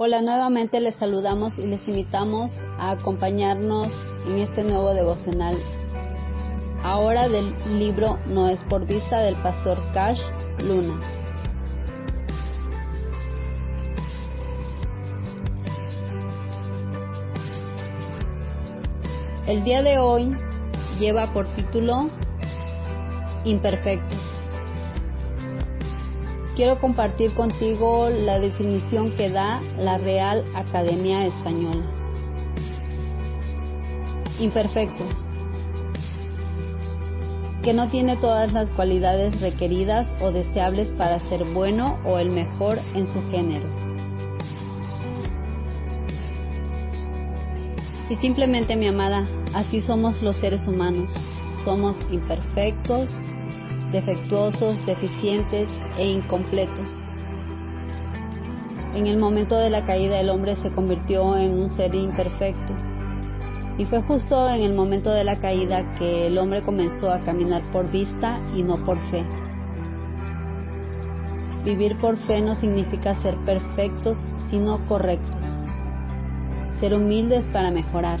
Hola, nuevamente les saludamos y les invitamos a acompañarnos en este nuevo devocional. Ahora del libro No es por vista del pastor Cash Luna. El día de hoy lleva por título Imperfectos quiero compartir contigo la definición que da la Real Academia Española. Imperfectos. Que no tiene todas las cualidades requeridas o deseables para ser bueno o el mejor en su género. Y simplemente, mi amada, así somos los seres humanos. Somos imperfectos, defectuosos, deficientes e incompletos. En el momento de la caída el hombre se convirtió en un ser imperfecto. Y fue justo en el momento de la caída que el hombre comenzó a caminar por vista y no por fe. Vivir por fe no significa ser perfectos, sino correctos. Ser humildes para mejorar.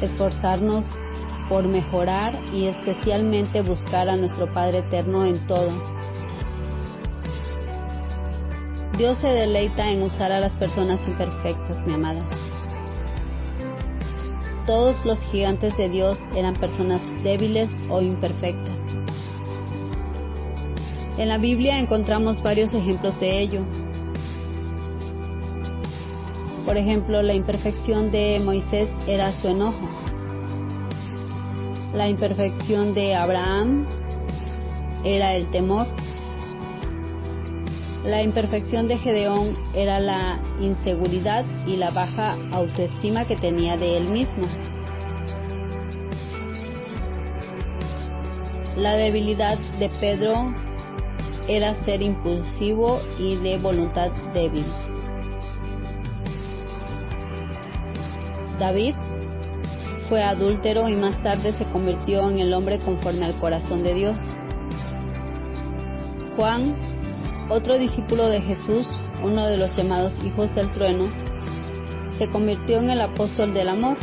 Esforzarnos por mejorar y especialmente buscar a nuestro Padre Eterno en todo. Dios se deleita en usar a las personas imperfectas, mi amada. Todos los gigantes de Dios eran personas débiles o imperfectas. En la Biblia encontramos varios ejemplos de ello. Por ejemplo, la imperfección de Moisés era su enojo. La imperfección de Abraham era el temor. La imperfección de Gedeón era la inseguridad y la baja autoestima que tenía de él mismo. La debilidad de Pedro era ser impulsivo y de voluntad débil. David fue adúltero y más tarde se convirtió en el hombre conforme al corazón de Dios. Juan, otro discípulo de Jesús, uno de los llamados hijos del trueno, se convirtió en el apóstol del amor.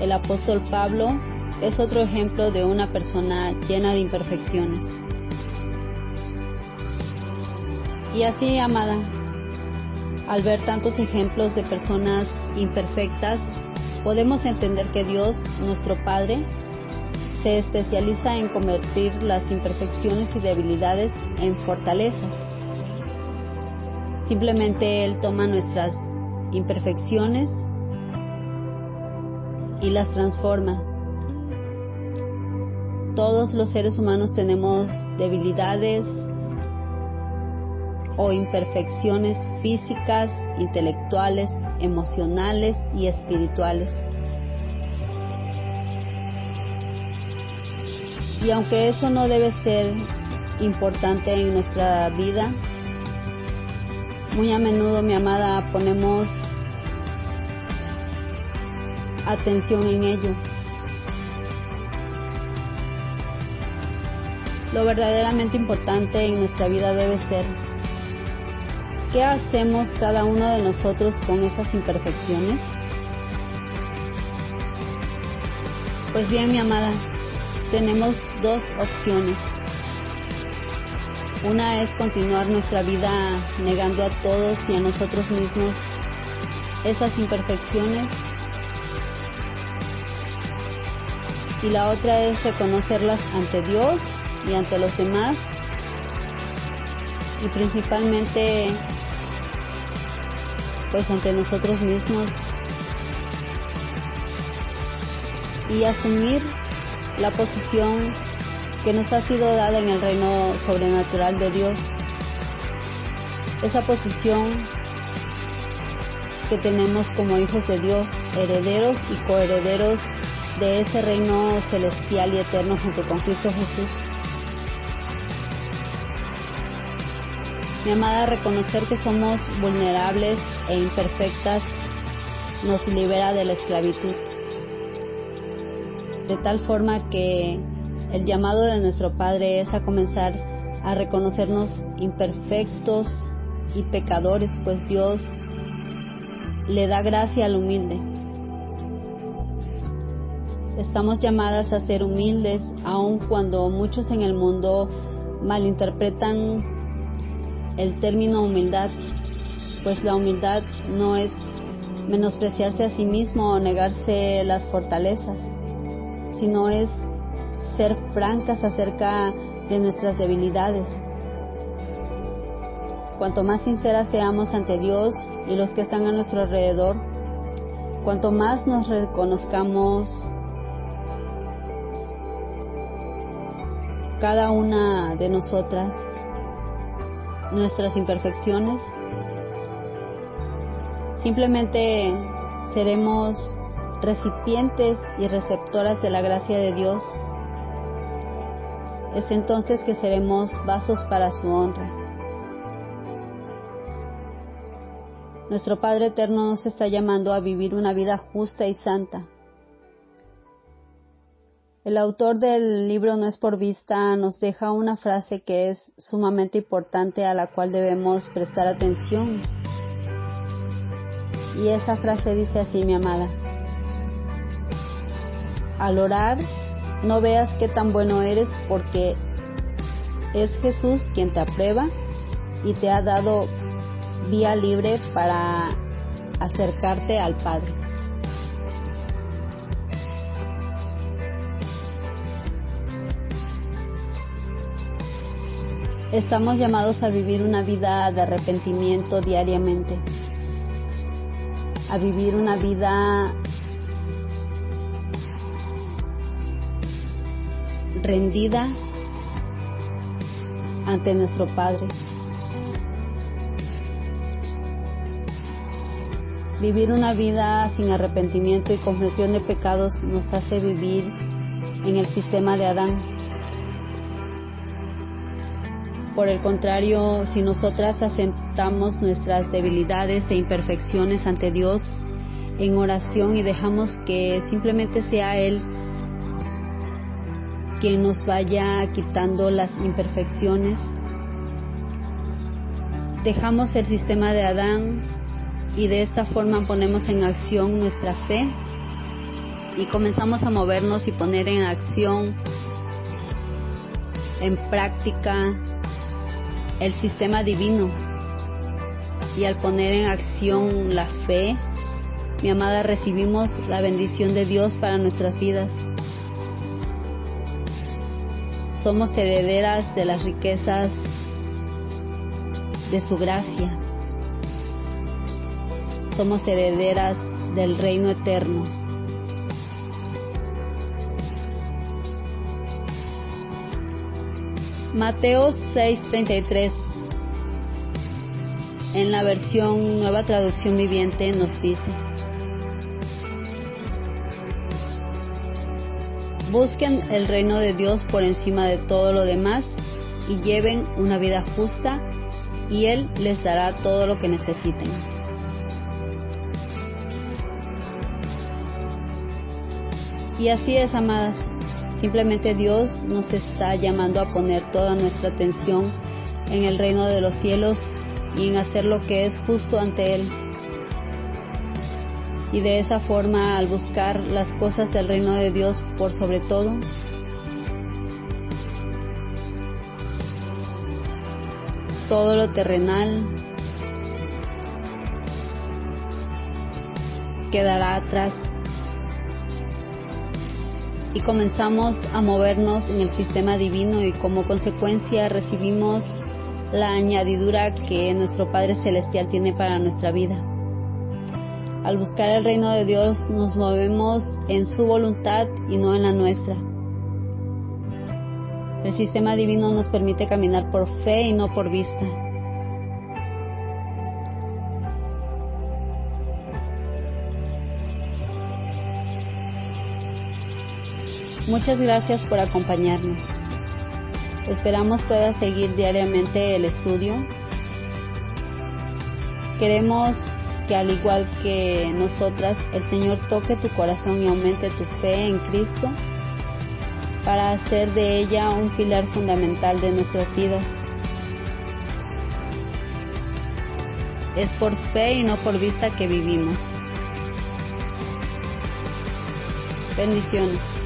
El apóstol Pablo es otro ejemplo de una persona llena de imperfecciones. Y así, amada, al ver tantos ejemplos de personas imperfectas, podemos entender que Dios, nuestro Padre, se especializa en convertir las imperfecciones y debilidades en fortalezas. Simplemente Él toma nuestras imperfecciones y las transforma. Todos los seres humanos tenemos debilidades o imperfecciones físicas, intelectuales, emocionales y espirituales. Y aunque eso no debe ser importante en nuestra vida, muy a menudo, mi amada, ponemos atención en ello. Lo verdaderamente importante en nuestra vida debe ser ¿Qué hacemos cada uno de nosotros con esas imperfecciones? Pues bien, mi amada, tenemos dos opciones. Una es continuar nuestra vida negando a todos y a nosotros mismos esas imperfecciones. Y la otra es reconocerlas ante Dios y ante los demás. Y principalmente pues ante nosotros mismos y asumir la posición que nos ha sido dada en el reino sobrenatural de Dios. Esa posición que tenemos como hijos de Dios, herederos y coherederos de ese reino celestial y eterno junto con Cristo Jesús. Mi amada, reconocer que somos vulnerables e imperfectas nos libera de la esclavitud. De tal forma que el llamado de nuestro Padre es a comenzar a reconocernos imperfectos y pecadores, pues Dios le da gracia al humilde. Estamos llamadas a ser humildes aun cuando muchos en el mundo malinterpretan el término humildad, pues la humildad no es menospreciarse a sí mismo o negarse las fortalezas, sino es ser francas acerca de nuestras debilidades. Cuanto más sinceras seamos ante Dios y los que están a nuestro alrededor, cuanto más nos reconozcamos cada una de nosotras nuestras imperfecciones, simplemente seremos recipientes y receptoras de la gracia de Dios. Es entonces que seremos vasos para su honra. Nuestro Padre Eterno nos está llamando a vivir una vida justa y santa el autor del libro No es por vista nos deja una frase que es sumamente importante a la cual debemos prestar atención. Y esa frase dice así, mi amada. Al orar, no veas qué tan bueno eres porque es Jesús quien te aprueba y te ha dado vía libre para acercarte al Padre. Estamos llamados a vivir una vida de arrepentimiento diariamente, a vivir una vida rendida ante nuestro Padre. Vivir una vida sin arrepentimiento y confesión de pecados nos hace vivir en el sistema de Adán por el contrario, si nosotras aceptamos nuestras debilidades e imperfecciones ante Dios en oración y dejamos que simplemente sea Él quien nos vaya quitando las imperfecciones, dejamos el sistema de Adán y de esta forma ponemos en acción nuestra fe y comenzamos a movernos y poner en acción, en práctica el sistema divino y al poner en acción la fe, mi amada, recibimos la bendición de Dios para nuestras vidas. Somos herederas de las riquezas de su gracia. Somos herederas del reino eterno. Mateo 6:33 en la versión Nueva Traducción Viviente nos dice, busquen el reino de Dios por encima de todo lo demás y lleven una vida justa y Él les dará todo lo que necesiten. Y así es, amadas, Simplemente Dios nos está llamando a poner toda nuestra atención en el reino de los cielos y en hacer lo que es justo ante Él. Y de esa forma, al buscar las cosas del reino de Dios por sobre todo, todo lo terrenal quedará atrás y comenzamos a movernos en el sistema divino y como consecuencia recibimos la añadidura que nuestro Padre Celestial tiene para nuestra vida. Al buscar el reino de Dios nos movemos en su voluntad y no en la nuestra. El sistema divino nos permite caminar por fe y no por vista. Muchas gracias por acompañarnos. Esperamos puedas seguir diariamente el estudio. Queremos que al igual que nosotras, el Señor toque tu corazón y aumente tu fe en Cristo para hacer de ella un pilar fundamental de nuestras vidas. es por fe y no por vista que vivimos. Bendiciones.